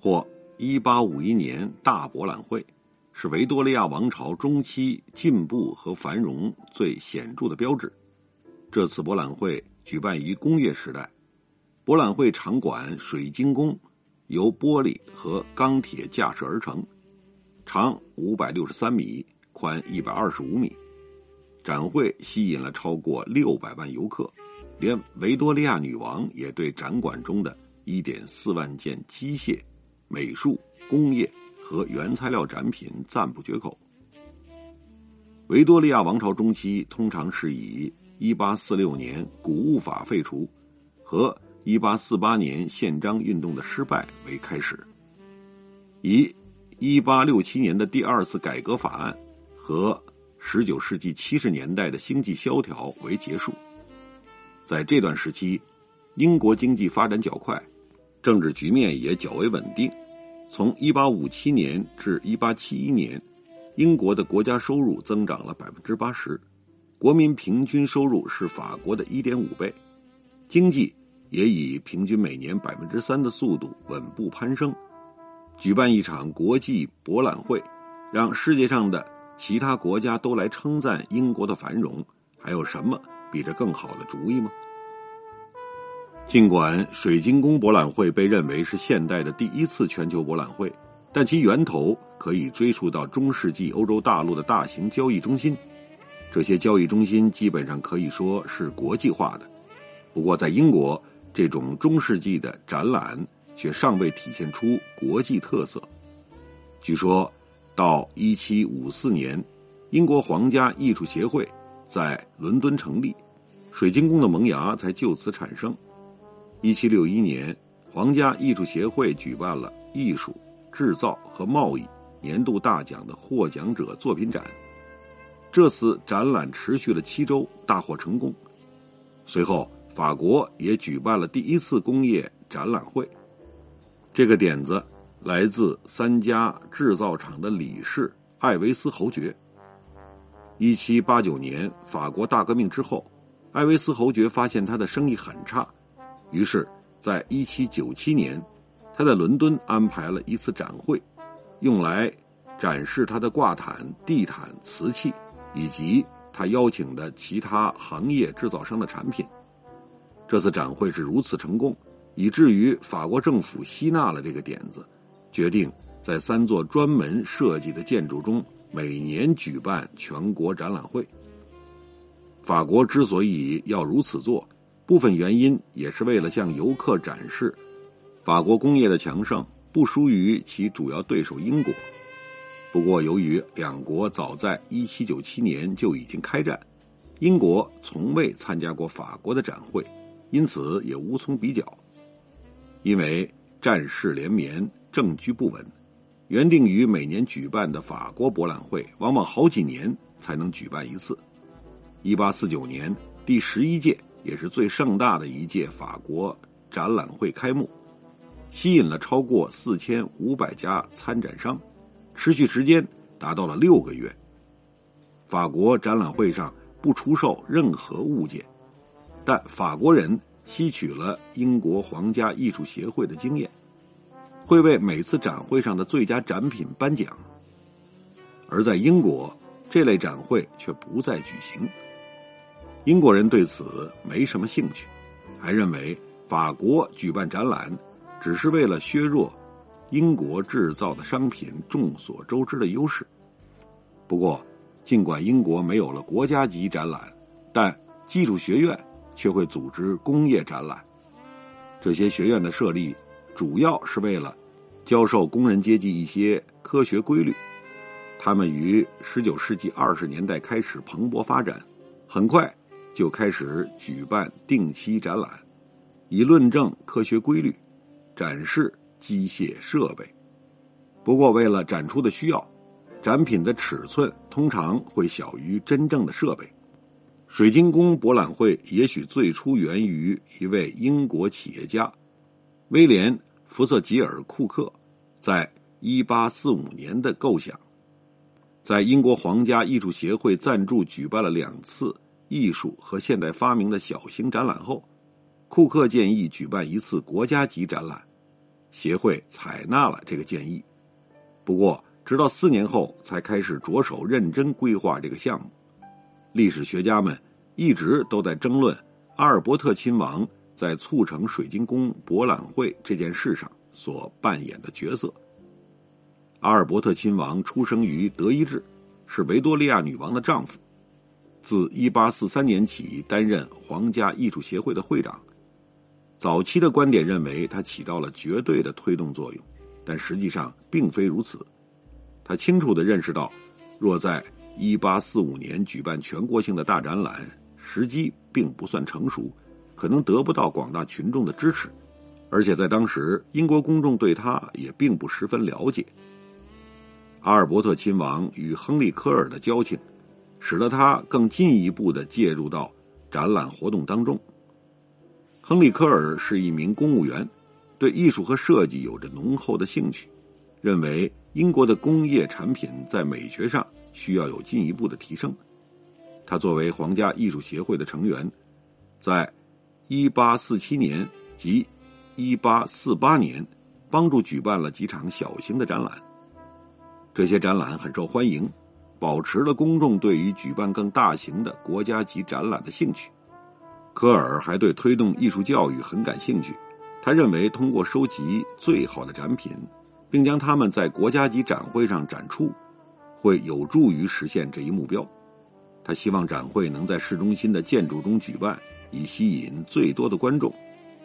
或一八五一年大博览会，是维多利亚王朝中期进步和繁荣最显著的标志。这次博览会举办于工业时代，博览会场馆水晶宫由玻璃和钢铁架设而成，长五百六十三米，宽一百二十五米。展会吸引了超过六百万游客，连维多利亚女王也对展馆中的一点四万件机械、美术、工业和原材料展品赞不绝口。维多利亚王朝中期通常是以一八四六年谷物法废除和一八四八年宪章运动的失败为开始，以一八六七年的第二次改革法案和十九世纪七十年代的经济萧条为结束。在这段时期，英国经济发展较快，政治局面也较为稳定。从一八五七年至一八七一年，英国的国家收入增长了百分之八十。国民平均收入是法国的一点五倍，经济也以平均每年百分之三的速度稳步攀升。举办一场国际博览会，让世界上的其他国家都来称赞英国的繁荣，还有什么比这更好的主意吗？尽管水晶宫博览会被认为是现代的第一次全球博览会，但其源头可以追溯到中世纪欧洲大陆的大型交易中心。这些交易中心基本上可以说是国际化的，不过在英国，这种中世纪的展览却尚未体现出国际特色。据说，到一七五四年，英国皇家艺术协会在伦敦成立，水晶宫的萌芽才就此产生。一七六一年，皇家艺术协会举办了艺术、制造和贸易年度大奖的获奖者作品展。这次展览持续了七周，大获成功。随后，法国也举办了第一次工业展览会。这个点子来自三家制造厂的理事艾维斯侯爵。一七八九年，法国大革命之后，艾维斯侯爵发现他的生意很差，于是，在一七九七年，他在伦敦安排了一次展会，用来展示他的挂毯、地毯、瓷器。以及他邀请的其他行业制造商的产品。这次展会是如此成功，以至于法国政府吸纳了这个点子，决定在三座专门设计的建筑中每年举办全国展览会。法国之所以要如此做，部分原因也是为了向游客展示法国工业的强盛不输于其主要对手英国。不过，由于两国早在1797年就已经开战，英国从未参加过法国的展会，因此也无从比较。因为战事连绵，政局不稳，原定于每年举办的法国博览会，往往好几年才能举办一次。1849年，第十一届也是最盛大的一届法国展览会开幕，吸引了超过4500家参展商。持续时间达到了六个月。法国展览会上不出售任何物件，但法国人吸取了英国皇家艺术协会的经验，会为每次展会上的最佳展品颁奖。而在英国，这类展会却不再举行。英国人对此没什么兴趣，还认为法国举办展览只是为了削弱。英国制造的商品众所周知的优势。不过，尽管英国没有了国家级展览，但技术学院却会组织工业展览。这些学院的设立主要是为了教授工人阶级一些科学规律。他们于19世纪20年代开始蓬勃发展，很快就开始举办定期展览，以论证科学规律，展示。机械设备。不过，为了展出的需要，展品的尺寸通常会小于真正的设备。水晶宫博览会也许最初源于一位英国企业家威廉·福瑟吉尔·库克在1845年的构想。在英国皇家艺术协会赞助举办了两次艺术和现代发明的小型展览后，库克建议举办一次国家级展览，协会采纳了这个建议。不过，直到四年后才开始着手认真规划这个项目。历史学家们一直都在争论阿尔伯特亲王在促成水晶宫博览会这件事上所扮演的角色。阿尔伯特亲王出生于德意志，是维多利亚女王的丈夫。自1843年起担任皇家艺术协会的会长。早期的观点认为他起到了绝对的推动作用，但实际上并非如此。他清楚的认识到，若在1845年举办全国性的大展览，时机并不算成熟，可能得不到广大群众的支持，而且在当时英国公众对他也并不十分了解。阿尔伯特亲王与亨利·科尔的交情，使得他更进一步的介入到展览活动当中。亨利·科尔是一名公务员，对艺术和设计有着浓厚的兴趣，认为英国的工业产品在美学上需要有进一步的提升。他作为皇家艺术协会的成员，在1847年及1848年帮助举办了几场小型的展览。这些展览很受欢迎，保持了公众对于举办更大型的国家级展览的兴趣。科尔还对推动艺术教育很感兴趣，他认为通过收集最好的展品，并将它们在国家级展会上展出，会有助于实现这一目标。他希望展会能在市中心的建筑中举办，以吸引最多的观众。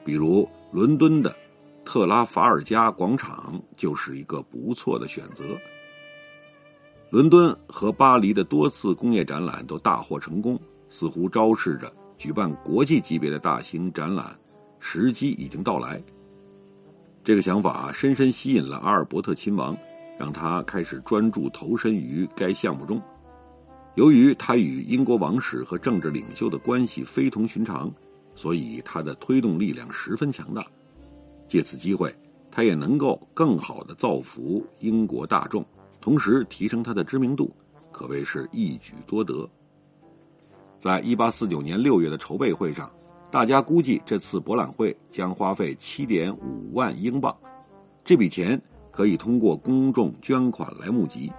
比如伦敦的特拉法尔加广场就是一个不错的选择。伦敦和巴黎的多次工业展览都大获成功，似乎昭示着举办国际级别的大型展览时机已经到来。这个想法深深吸引了阿尔伯特亲王，让他开始专注投身于该项目中。由于他与英国王室和政治领袖的关系非同寻常，所以他的推动力量十分强大。借此机会，他也能够更好的造福英国大众。同时提升他的知名度，可谓是一举多得。在一八四九年六月的筹备会上，大家估计这次博览会将花费七点五万英镑，这笔钱可以通过公众捐款来募集。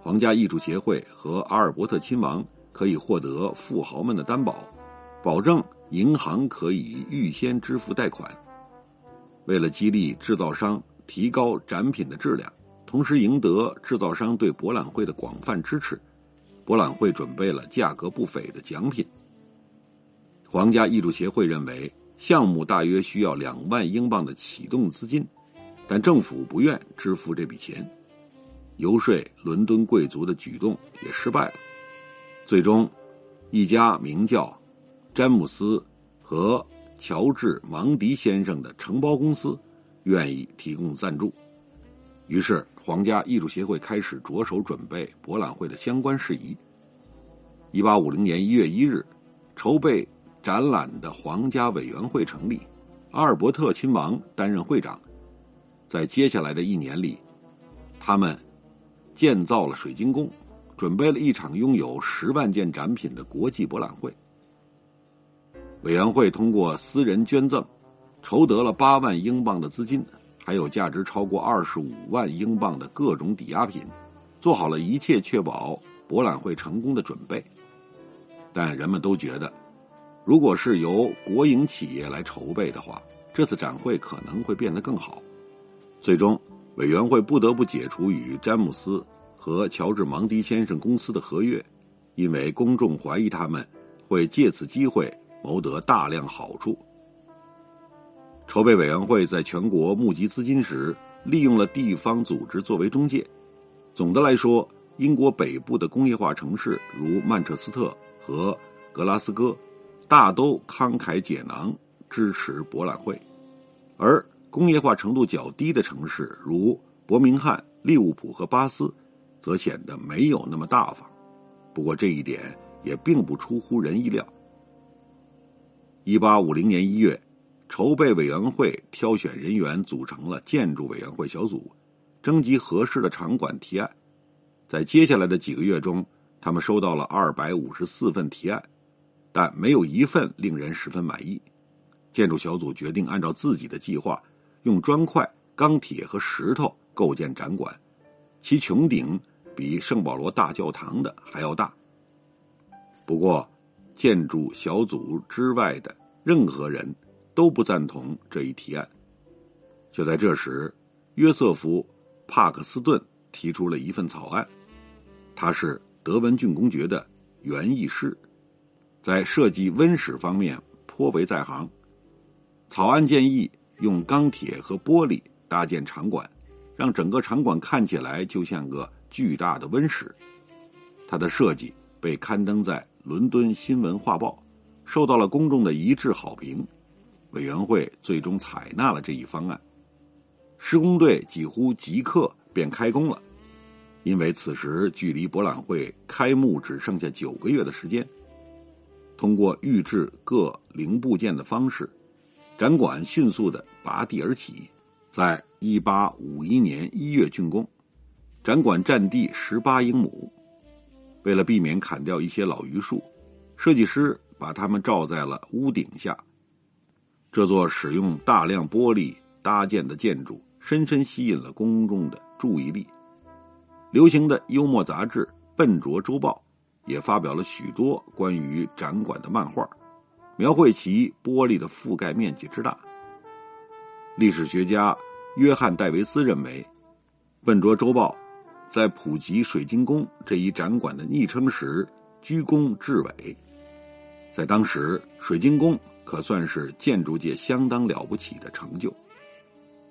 皇家艺术协会和阿尔伯特亲王可以获得富豪们的担保，保证银行可以预先支付贷款。为了激励制造商提高展品的质量。同时赢得制造商对博览会的广泛支持，博览会准备了价格不菲的奖品。皇家艺术协会认为项目大约需要两万英镑的启动资金，但政府不愿支付这笔钱。游说伦敦贵族的举动也失败了。最终，一家名叫詹姆斯和乔治芒迪先生的承包公司愿意提供赞助。于是，皇家艺术协会开始着手准备博览会的相关事宜。一八五零年一月一日，筹备展览的皇家委员会成立，阿尔伯特亲王担任会长。在接下来的一年里，他们建造了水晶宫，准备了一场拥有十万件展品的国际博览会。委员会通过私人捐赠，筹得了八万英镑的资金。还有价值超过二十五万英镑的各种抵押品，做好了一切确保博览会成功的准备。但人们都觉得，如果是由国营企业来筹备的话，这次展会可能会变得更好。最终，委员会不得不解除与詹姆斯和乔治芒迪先生公司的合约，因为公众怀疑他们会借此机会谋得大量好处。筹备委员会在全国募集资金时，利用了地方组织作为中介。总的来说，英国北部的工业化城市如曼彻斯特和格拉斯哥，大都慷慨解囊支持博览会，而工业化程度较低的城市，如伯明翰、利物浦和巴斯，则显得没有那么大方。不过这一点也并不出乎人意料。一八五零年一月，筹备委员会挑选人员组成了建筑委员会小组，征集合适的场馆提案。在接下来的几个月中，他们收到了二百五十四份提案，但没有一份令人十分满意。建筑小组决定按照自己的计划，用砖块、钢铁和石头构建展馆，其穹顶比圣保罗大教堂的还要大。不过，建筑小组之外的任何人都不赞同这一提案。就在这时，约瑟夫·帕克斯顿提出了一份草案，他是德文郡公爵的园艺师，在设计温室方面颇为在行。草案建议用钢铁和玻璃搭建场馆，让整个场馆看起来就像个巨大的温室。它的设计被刊登在《伦敦新闻画报》，受到了公众的一致好评。委员会最终采纳了这一方案。施工队几乎即刻便开工了，因为此时距离博览会开幕只剩下九个月的时间。通过预制各零部件的方式。展馆迅速的拔地而起，在一八五一年一月竣工。展馆占地十八英亩。为了避免砍掉一些老榆树，设计师把它们罩在了屋顶下。这座使用大量玻璃搭建的建筑，深深吸引了公众的注意力。流行的幽默杂志《笨拙周报》也发表了许多关于展馆的漫画。描绘其玻璃的覆盖面积之大。历史学家约翰·戴维斯认为，《笨拙周报》在普及水晶宫这一展馆的昵称时居功至伟。在当时，水晶宫可算是建筑界相当了不起的成就。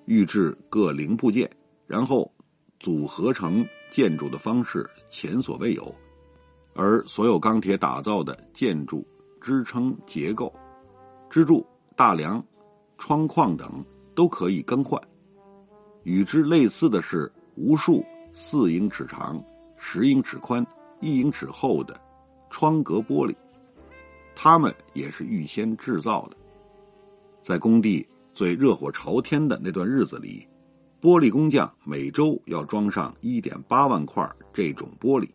预制各零部件，然后组合成建筑的方式前所未有，而所有钢铁打造的建筑。支撑结构、支柱、大梁、窗框等都可以更换。与之类似的是，无数四英尺长、十英尺宽、一英尺厚的窗格玻璃，他们也是预先制造的。在工地最热火朝天的那段日子里，玻璃工匠每周要装上一点八万块这种玻璃。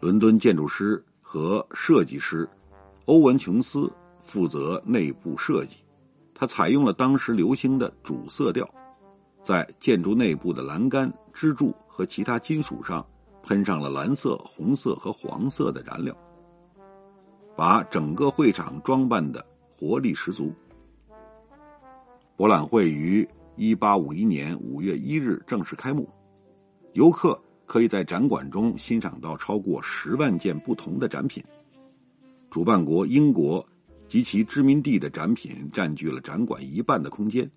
伦敦建筑师。和设计师欧文·琼斯负责内部设计，他采用了当时流行的主色调，在建筑内部的栏杆、支柱和其他金属上喷上了蓝色、红色和黄色的燃料，把整个会场装扮的活力十足。博览会于一八五一年五月一日正式开幕，游客。可以在展馆中欣赏到超过十万件不同的展品。主办国英国及其殖民地的展品占据了展馆一半的空间，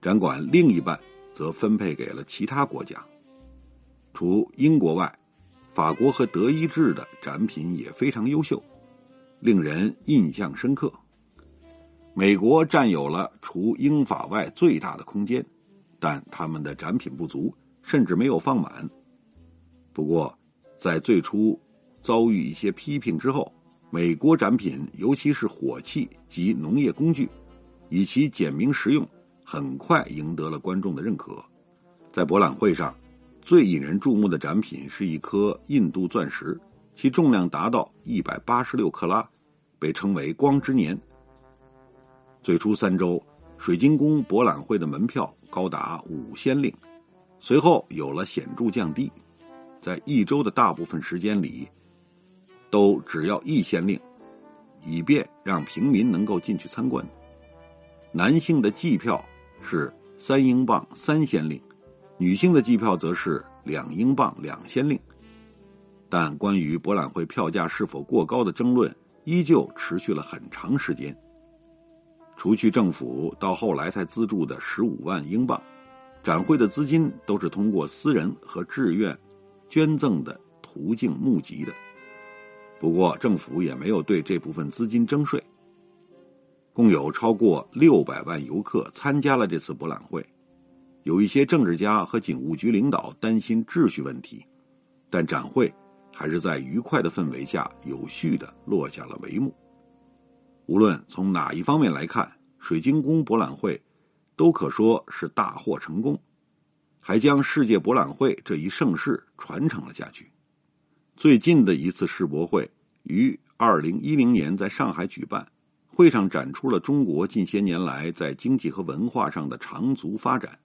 展馆另一半则分配给了其他国家。除英国外，法国和德意志的展品也非常优秀，令人印象深刻。美国占有了除英法外最大的空间，但他们的展品不足，甚至没有放满。不过，在最初遭遇一些批评之后，美国展品，尤其是火器及农业工具，以其简明实用，很快赢得了观众的认可。在博览会上，最引人注目的展品是一颗印度钻石，其重量达到一百八十六克拉，被称为“光之年”。最初三周，水晶宫博览会的门票高达五先令，随后有了显著降低。在一周的大部分时间里，都只要一先令，以便让平民能够进去参观。男性的季票是三英镑三先令，女性的季票则是两英镑两先令。但关于博览会票价是否过高的争论依旧持续了很长时间。除去政府到后来才资助的十五万英镑，展会的资金都是通过私人和志愿。捐赠的途径募集的，不过政府也没有对这部分资金征税。共有超过六百万游客参加了这次博览会。有一些政治家和警务局领导担心秩序问题，但展会还是在愉快的氛围下有序的落下了帷幕。无论从哪一方面来看，水晶宫博览会都可说是大获成功，还将世界博览会这一盛事传承了下去。最近的一次世博会于二零一零年在上海举办，会上展出了中国近些年来在经济和文化上的长足发展。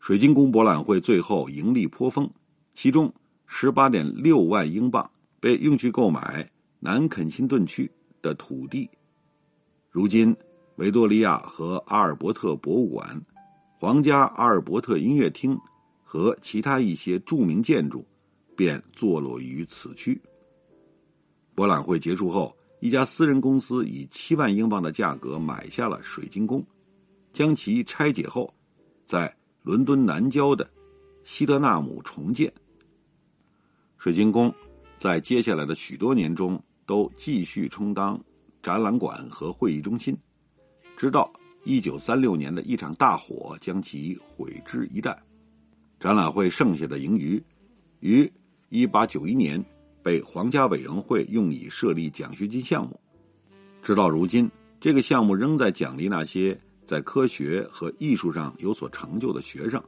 水晶宫博览会最后盈利颇丰，其中十八点六万英镑被用去购买南肯辛顿区的土地。如今，维多利亚和阿尔伯特博物馆、皇家阿尔伯特音乐厅和其他一些著名建筑便坐落于此区。博览会结束后，一家私人公司以七万英镑的价格买下了水晶宫，将其拆解后，在伦敦南郊的西德纳姆重建。水晶宫在接下来的许多年中都继续充当展览馆和会议中心，直到一九三六年的一场大火将其毁之一旦。展览会剩下的盈余，于一八九一年被皇家委员会用以设立奖学金项目。直到如今，这个项目仍在奖励那些。在科学和艺术上有所成就的学生，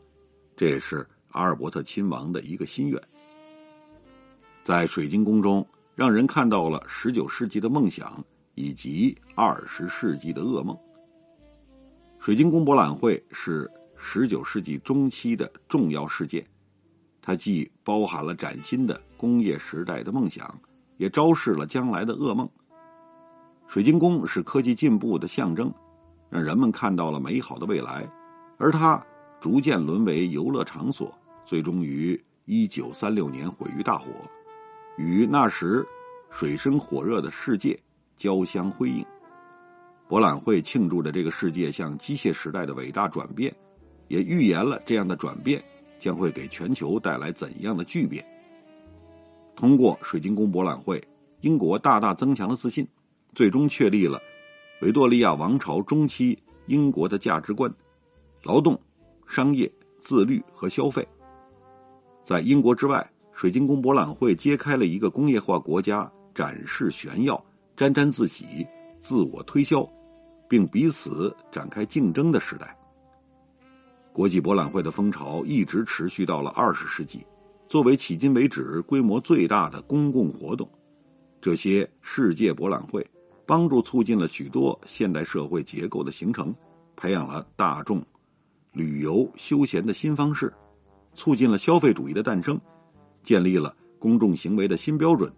这也是阿尔伯特亲王的一个心愿。在水晶宫中，让人看到了十九世纪的梦想以及二十世纪的噩梦。水晶宫博览会是十九世纪中期的重要事件，它既包含了崭新的工业时代的梦想，也昭示了将来的噩梦。水晶宫是科技进步的象征。让人们看到了美好的未来，而它逐渐沦为游乐场所，最终于一九三六年毁于大火，与那时水深火热的世界交相辉映。博览会庆祝着这个世界向机械时代的伟大转变，也预言了这样的转变将会给全球带来怎样的巨变。通过水晶宫博览会，英国大大增强了自信，最终确立了。维多利亚王朝中期英国的价值观：劳动、商业、自律和消费。在英国之外，水晶宫博览会揭开了一个工业化国家展示炫耀、沾沾自喜、自我推销，并彼此展开竞争的时代。国际博览会的风潮一直持续到了二十世纪，作为迄今为止规模最大的公共活动，这些世界博览会。帮助促进了许多现代社会结构的形成，培养了大众旅游休闲的新方式，促进了消费主义的诞生，建立了公众行为的新标准，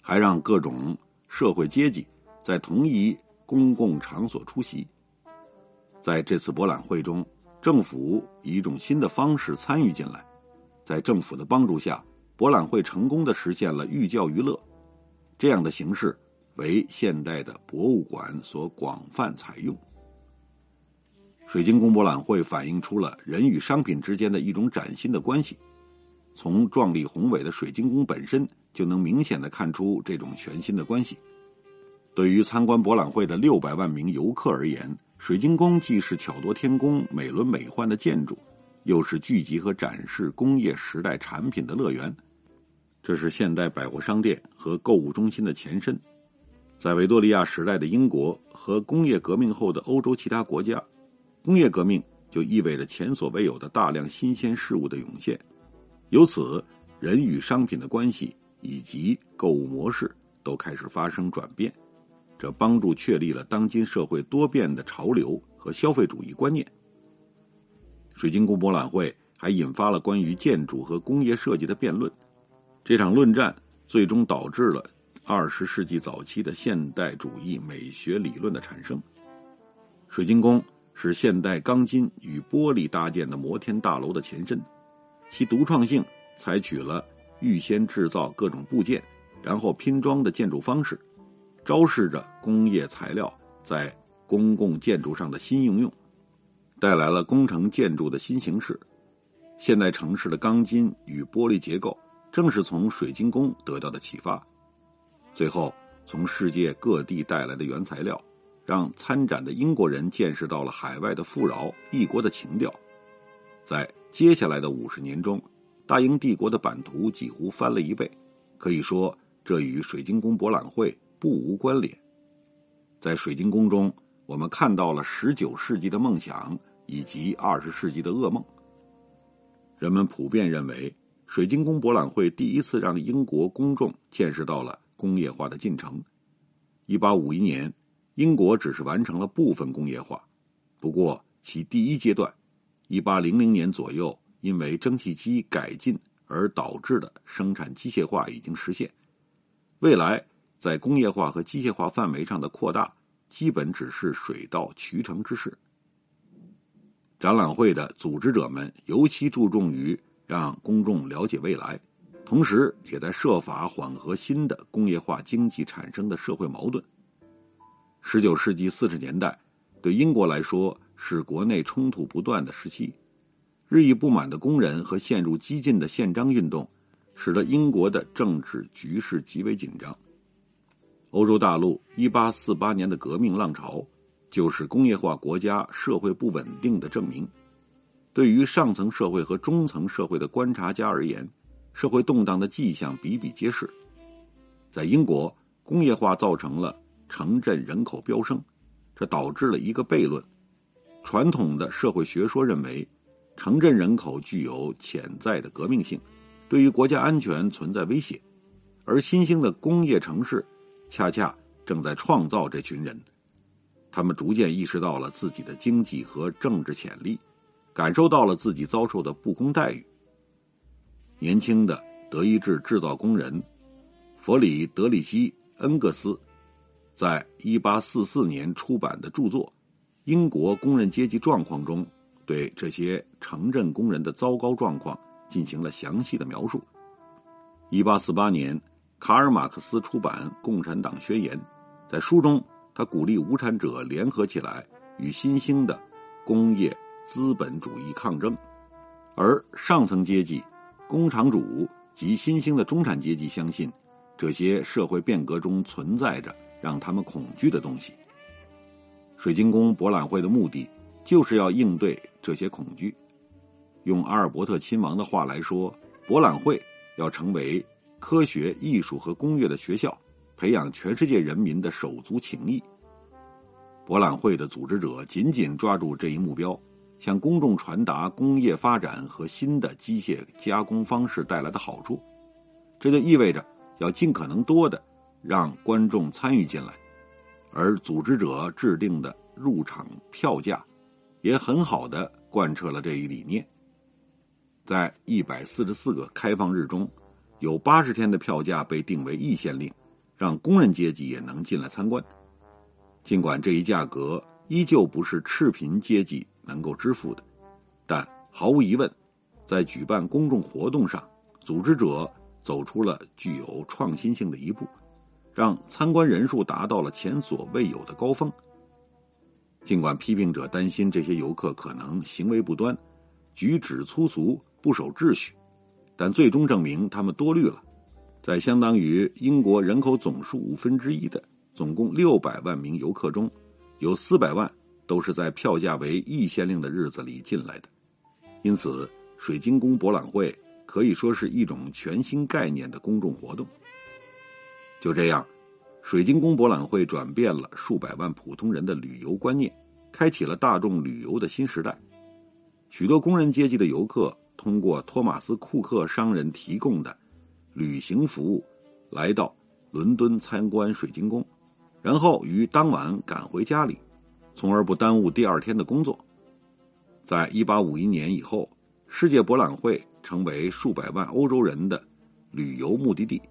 还让各种社会阶级在同一公共场所出席。在这次博览会中，政府以一种新的方式参与进来，在政府的帮助下，博览会成功的实现了寓教于乐这样的形式。为现代的博物馆所广泛采用。水晶宫博览会反映出了人与商品之间的一种崭新的关系。从壮丽宏伟的水晶宫本身就能明显的看出这种全新的关系。对于参观博览会的六百万名游客而言，水晶宫既是巧夺天工、美轮美奂的建筑，又是聚集和展示工业时代产品的乐园。这是现代百货商店和购物中心的前身。在维多利亚时代的英国和工业革命后的欧洲其他国家，工业革命就意味着前所未有的大量新鲜事物的涌现，由此人与商品的关系以及购物模式都开始发生转变，这帮助确立了当今社会多变的潮流和消费主义观念。水晶宫博览会还引发了关于建筑和工业设计的辩论，这场论战最终导致了。二十世纪早期的现代主义美学理论的产生，水晶宫是现代钢筋与玻璃搭建的摩天大楼的前身，其独创性采取了预先制造各种部件，然后拼装的建筑方式，昭示着工业材料在公共建筑上的新应用，带来了工程建筑的新形式。现代城市的钢筋与玻璃结构正是从水晶宫得到的启发。最后，从世界各地带来的原材料，让参展的英国人见识到了海外的富饶、异国的情调。在接下来的五十年中，大英帝国的版图几乎翻了一倍，可以说这与水晶宫博览会不无关联。在水晶宫中，我们看到了十九世纪的梦想以及二十世纪的噩梦。人们普遍认为，水晶宫博览会第一次让英国公众见识到了工业化的进程。一八五一年，英国只是完成了部分工业化，不过其第一阶段，一八零零年左右，因为蒸汽机改进而导致的生产机械化已经实现。未来在工业化和机械化范围上的扩大，基本只是水到渠成之事。展览会的组织者们尤其注重于让公众了解未来，同时也在设法缓和新的工业化经济产生的社会矛盾。十九世纪四十年代对英国来说是国内冲突不断的时期，日益不满的工人和陷入激进的宪章运动，使得英国的政治局势极为紧张。欧洲大陆一八四八年的革命浪潮。就是工业化国家社会不稳定的证明。对于上层社会和中层社会的观察家而言，社会动荡的迹象比比皆是。在英国，工业化造成了城镇人口飙升，这导致了一个悖论：传统的社会学说认为，城镇人口具有潜在的革命性，对于国家安全存在威胁，而新兴的工业城市恰恰正在创造这群人。他们逐渐意识到了自己的经济和政治潜力，感受到了自己遭受的不公待遇。年轻的德意志制造工人弗里德里希·恩格斯，在一八四四年出版的著作《英国工人阶级状况》中，对这些城镇工人的糟糕状况进行了详细的描述。一八四八年，卡尔·马克思出版《共产党宣言》，在书中。他鼓励无产者联合起来与新兴的工业资本主义抗争，而上层阶级、工厂主及新兴的中产阶级相信，这些社会变革中存在着让他们恐惧的东西。水晶宫博览会的目的就是要应对这些恐惧。用阿尔伯特亲王的话来说，博览会要成为科学、艺术和工业的学校。培养全世界人民的手足情谊。博览会的组织者紧紧抓住这一目标，向公众传达工业发展和新的机械加工方式带来的好处。这就意味着要尽可能多的让观众参与进来，而组织者制定的入场票价也很好的贯彻了这一理念。在一百四十四个开放日中，有八十天的票价被定为易县令。让工人阶级也能进来参观，尽管这一价格依旧不是赤贫阶级能够支付的，但毫无疑问，在举办公众活动上，组织者走出了具有创新性的一步，让参观人数达到了前所未有的高峰。尽管批评者担心这些游客可能行为不端、举止粗俗、不守秩序，但最终证明他们多虑了。在相当于英国人口总数五分之一的总共六百万名游客中，有四百万都是在票价为一先令的日子里进来的。因此，水晶宫博览会可以说是一种全新概念的公众活动。就这样，水晶宫博览会转变了数百万普通人的旅游观念，开启了大众旅游的新时代。许多工人阶级的游客通过托马斯·库克商人提供的。旅行服务，来到伦敦参观水晶宫，然后于当晚赶回家里，从而不耽误第二天的工作。在一八五一年以后，世界博览会成为数百万欧洲人的旅游目的地，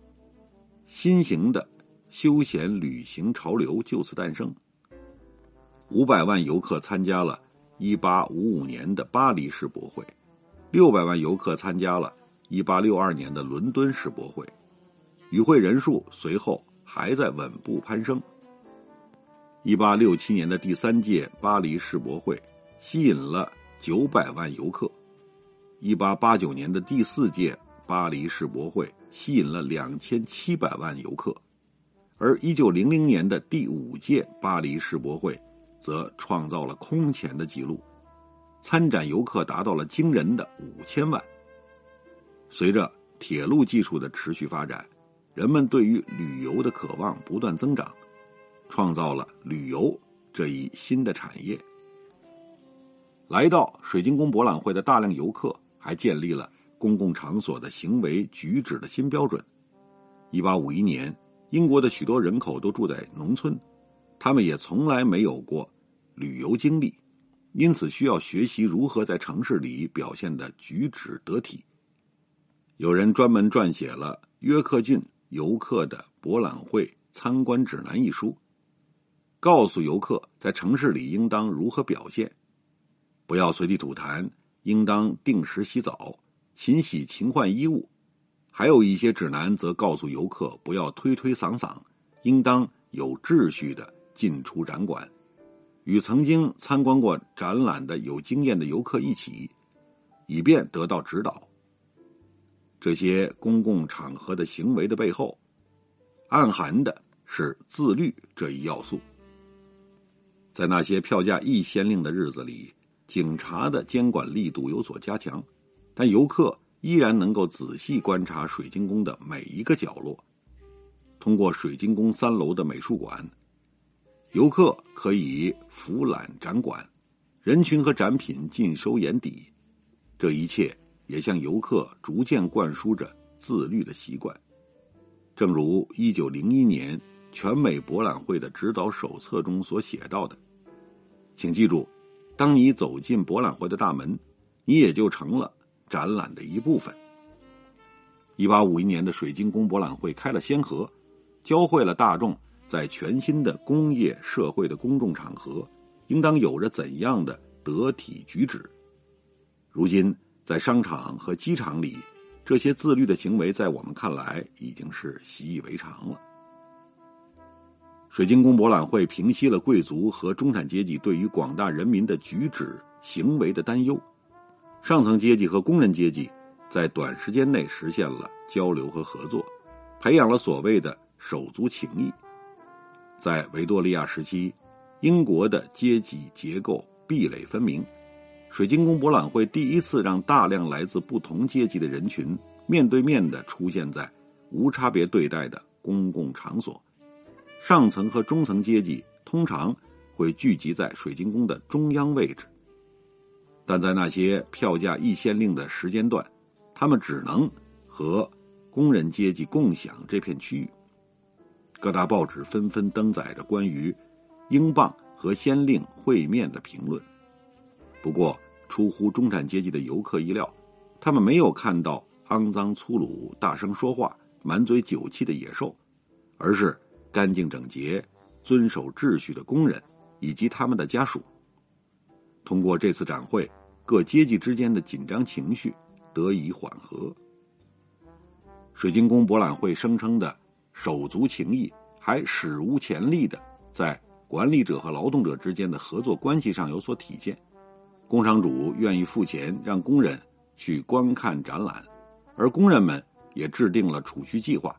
新型的休闲旅行潮流就此诞生。五百万游客参加了一八五五年的巴黎世博会，六百万游客参加了。一八六二年的伦敦世博会，与会人数随后还在稳步攀升。一八六七年的第三届巴黎世博会吸引了九百万游客，一八八九年的第四届巴黎世博会吸引了两千七百万游客，而一九零零年的第五届巴黎世博会，则创造了空前的纪录，参展游客达到了惊人的五千万。随着铁路技术的持续发展，人们对于旅游的渴望不断增长，创造了旅游这一新的产业。来到水晶宫博览会的大量游客，还建立了公共场所的行为举止的新标准。一八五一年。英国的许多人口都住在农村，他们也从来没有过旅游经历，因此需要学习如何在城市里表现的举止得体。有人专门撰写了《约克郡游客的博览会参观指南》一书，告诉游客在城市里应当如何表现：不要随地吐痰，应当定时洗澡，勤洗勤换衣物。还有一些指南则告诉游客不要推推搡搡，应当有秩序的进出展馆，与曾经参观过展览的有经验的游客一起，以便得到指导。这些公共场合的行为的背后，暗含的是自律这一要素。在那些票价一先令的日子里，警察的监管力度有所加强，但游客。依然能够仔细观察水晶宫的每一个角落。通过水晶宫三楼的美术馆，游客可以俯览展馆，人群和展品尽收眼底。这一切也向游客逐渐灌输着自律的习惯。正如一九零一年全美博览会的指导手册中所写到的：“请记住，当你走进博览会的大门，你也就成了。”展览的一部分。一八五一年的水晶宫博览会开了先河，教会了大众在全新的工业社会的公众场合，应当有着怎样的得体举止。如今，在商场和机场里，这些自律的行为在我们看来已经是习以为常了。水晶宫博览会平息了贵族和中产阶级对于广大人民的举止行为的担忧。上层阶级和工人阶级在短时间内实现了交流和合作，培养了所谓的手足情谊。在维多利亚时期，英国的阶级结构壁垒分明。水晶宫博览会第一次让大量来自不同阶级的人群面对面的出现在无差别对待的公共场所。上层和中层阶级通常会聚集在水晶宫的中央位置。但在那些票价一先令的时间段，他们只能和工人阶级共享这片区域。各大报纸纷纷登载着关于英镑和先令会面的评论。不过，出乎中产阶级的游客意料，他们没有看到肮脏粗鲁、大声说话、满嘴酒气的野兽，而是干净整洁、遵守秩序的工人以及他们的家属。通过这次展会，各阶级之间的紧张情绪得以缓和。水晶宫博览会声称的手足情谊，还史无前例的在管理者和劳动者之间的合作关系上有所体现。工厂主愿意付钱让工人去观看展览，而工人们也制定了储蓄计划，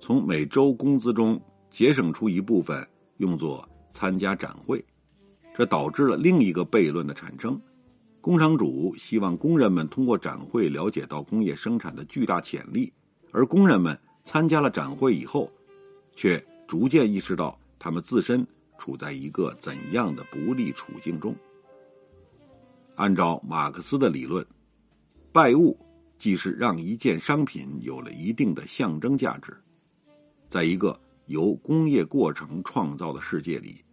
从每周工资中节省出一部分用作参加展会。这导致了另一个悖论的产生：工厂主希望工人们通过展会了解到工业生产的巨大潜力，而工人们参加了展会以后，却逐渐意识到他们自身处在一个怎样的不利处境中。按照马克思的理论，拜物既是让一件商品有了一定的象征价值，在一个由工业过程创造的世界里。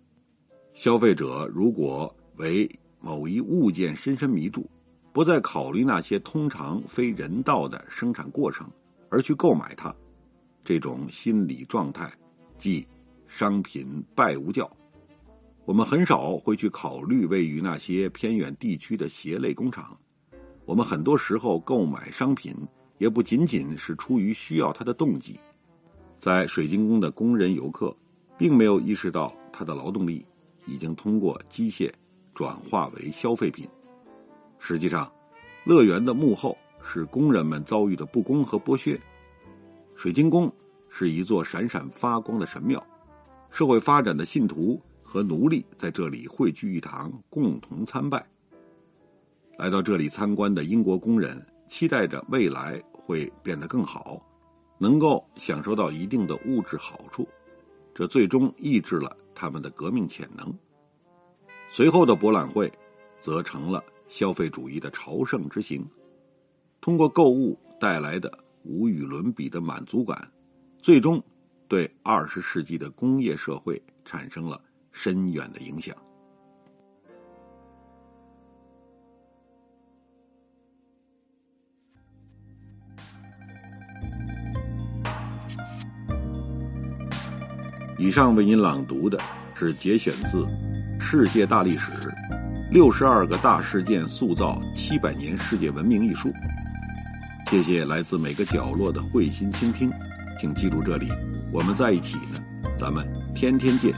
消费者如果为某一物件深深迷住，不再考虑那些通常非人道的生产过程，而去购买它，这种心理状态即商品拜物教。我们很少会去考虑位于那些偏远地区的鞋类工厂。我们很多时候购买商品，也不仅仅是出于需要它的动机。在水晶宫的工人游客，并没有意识到他的劳动力。已经通过机械转化为消费品。实际上，乐园的幕后是工人们遭遇的不公和剥削。水晶宫是一座闪闪发光的神庙，社会发展的信徒和奴隶在这里汇聚一堂，共同参拜。来到这里参观的英国工人期待着未来会变得更好，能够享受到一定的物质好处，这最终抑制了他们的革命潜能。随后的博览会，则成了消费主义的朝圣之行，通过购物带来的无与伦比的满足感。最终，对二十世纪的工业社会产生了深远的影响。以上为您朗读的是节选自《世界大历史：六十二个大事件塑造七百年世界文明》一书。谢谢来自每个角落的会心倾听。请记住这里，我们在一起呢，咱们天天见。